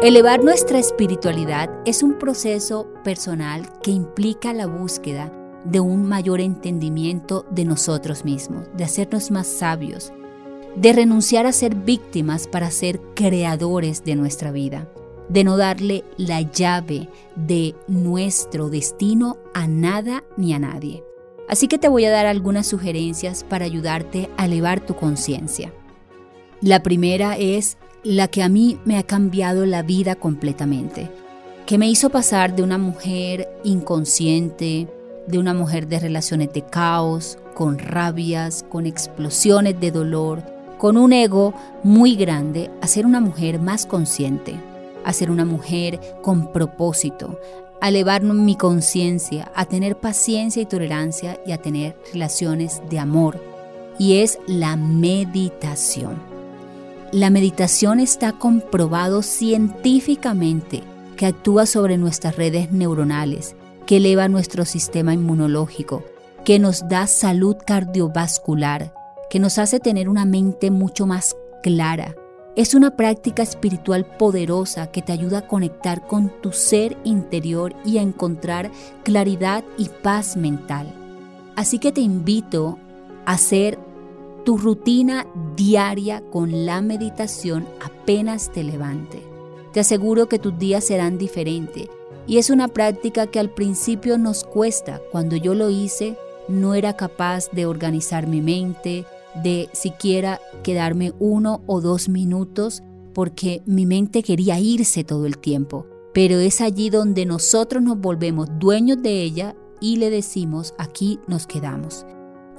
Elevar nuestra espiritualidad es un proceso personal que implica la búsqueda de un mayor entendimiento de nosotros mismos, de hacernos más sabios, de renunciar a ser víctimas para ser creadores de nuestra vida, de no darle la llave de nuestro destino a nada ni a nadie. Así que te voy a dar algunas sugerencias para ayudarte a elevar tu conciencia. La primera es la que a mí me ha cambiado la vida completamente, que me hizo pasar de una mujer inconsciente, de una mujer de relaciones de caos, con rabias, con explosiones de dolor, con un ego muy grande, a ser una mujer más consciente, a ser una mujer con propósito, a elevar mi conciencia, a tener paciencia y tolerancia y a tener relaciones de amor. Y es la meditación. La meditación está comprobado científicamente que actúa sobre nuestras redes neuronales, que eleva nuestro sistema inmunológico, que nos da salud cardiovascular, que nos hace tener una mente mucho más clara. Es una práctica espiritual poderosa que te ayuda a conectar con tu ser interior y a encontrar claridad y paz mental. Así que te invito a hacer tu rutina diaria con la meditación apenas te levante. Te aseguro que tus días serán diferentes y es una práctica que al principio nos cuesta. Cuando yo lo hice no era capaz de organizar mi mente, de siquiera quedarme uno o dos minutos porque mi mente quería irse todo el tiempo. Pero es allí donde nosotros nos volvemos dueños de ella y le decimos aquí nos quedamos.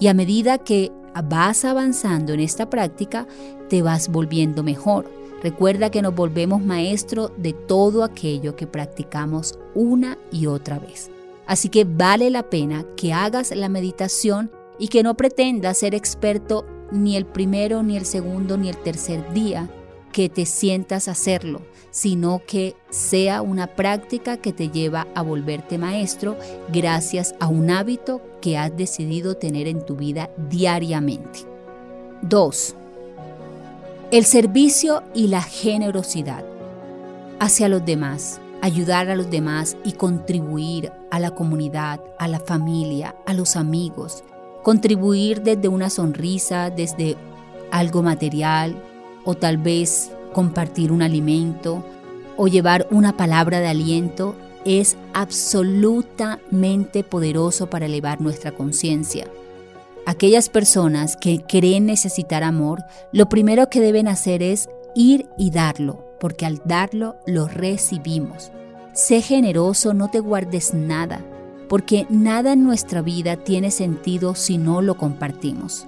Y a medida que vas avanzando en esta práctica, te vas volviendo mejor. Recuerda que nos volvemos maestro de todo aquello que practicamos una y otra vez. Así que vale la pena que hagas la meditación y que no pretendas ser experto ni el primero, ni el segundo, ni el tercer día que te sientas hacerlo, sino que sea una práctica que te lleva a volverte maestro gracias a un hábito que has decidido tener en tu vida diariamente. 2. El servicio y la generosidad hacia los demás. Ayudar a los demás y contribuir a la comunidad, a la familia, a los amigos. Contribuir desde una sonrisa, desde algo material o tal vez compartir un alimento o llevar una palabra de aliento es absolutamente poderoso para elevar nuestra conciencia. Aquellas personas que creen necesitar amor, lo primero que deben hacer es ir y darlo, porque al darlo lo recibimos. Sé generoso, no te guardes nada, porque nada en nuestra vida tiene sentido si no lo compartimos.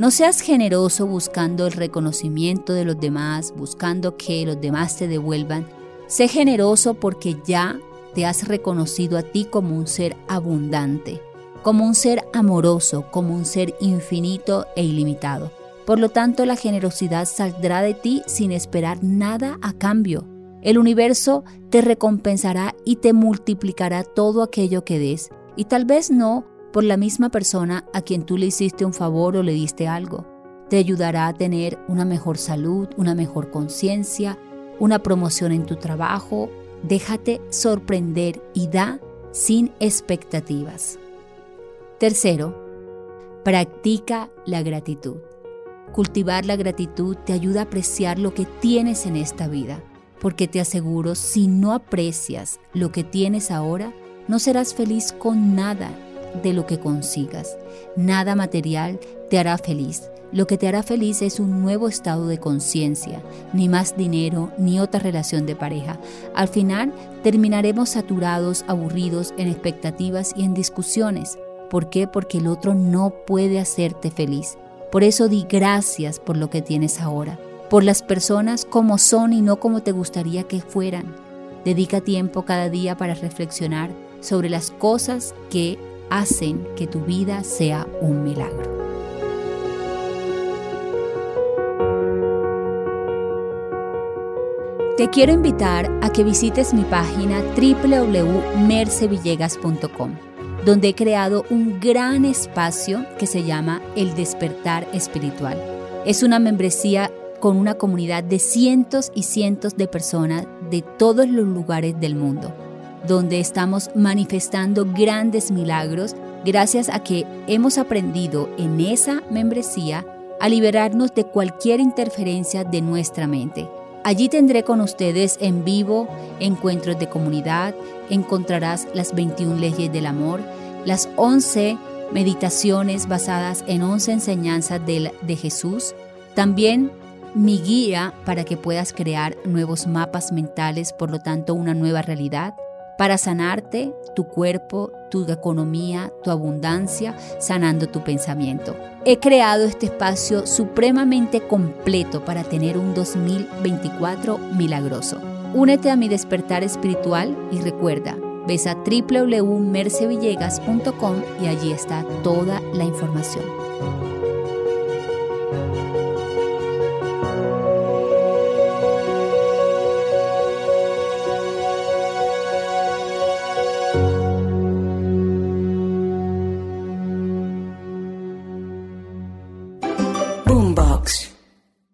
No seas generoso buscando el reconocimiento de los demás, buscando que los demás te devuelvan. Sé generoso porque ya te has reconocido a ti como un ser abundante, como un ser amoroso, como un ser infinito e ilimitado. Por lo tanto, la generosidad saldrá de ti sin esperar nada a cambio. El universo te recompensará y te multiplicará todo aquello que des, y tal vez no por la misma persona a quien tú le hiciste un favor o le diste algo. Te ayudará a tener una mejor salud, una mejor conciencia, una promoción en tu trabajo, Déjate sorprender y da sin expectativas. Tercero, practica la gratitud. Cultivar la gratitud te ayuda a apreciar lo que tienes en esta vida, porque te aseguro, si no aprecias lo que tienes ahora, no serás feliz con nada de lo que consigas. Nada material te hará feliz. Lo que te hará feliz es un nuevo estado de conciencia, ni más dinero, ni otra relación de pareja. Al final terminaremos saturados, aburridos, en expectativas y en discusiones. ¿Por qué? Porque el otro no puede hacerte feliz. Por eso di gracias por lo que tienes ahora. por las personas como son y no como te gustaría que fueran. Dedica tiempo cada día para reflexionar sobre las cosas que hacen que tu vida sea un milagro. Te quiero invitar a que visites mi página www.mercevillegas.com, donde he creado un gran espacio que se llama El Despertar Espiritual. Es una membresía con una comunidad de cientos y cientos de personas de todos los lugares del mundo, donde estamos manifestando grandes milagros gracias a que hemos aprendido en esa membresía a liberarnos de cualquier interferencia de nuestra mente. Allí tendré con ustedes en vivo encuentros de comunidad, encontrarás las 21 leyes del amor, las 11 meditaciones basadas en 11 enseñanzas de, Jesús, también mi guía para que puedas crear nuevos mapas mentales, por lo tanto una nueva realidad, para sanarte tu cuerpo, tu economía, tu abundancia, sanando tu pensamiento. He creado este espacio supremamente completo para tener un 2024 milagroso. Únete a mi despertar espiritual y recuerda, ves a www.mercevillegas.com y allí está toda la información.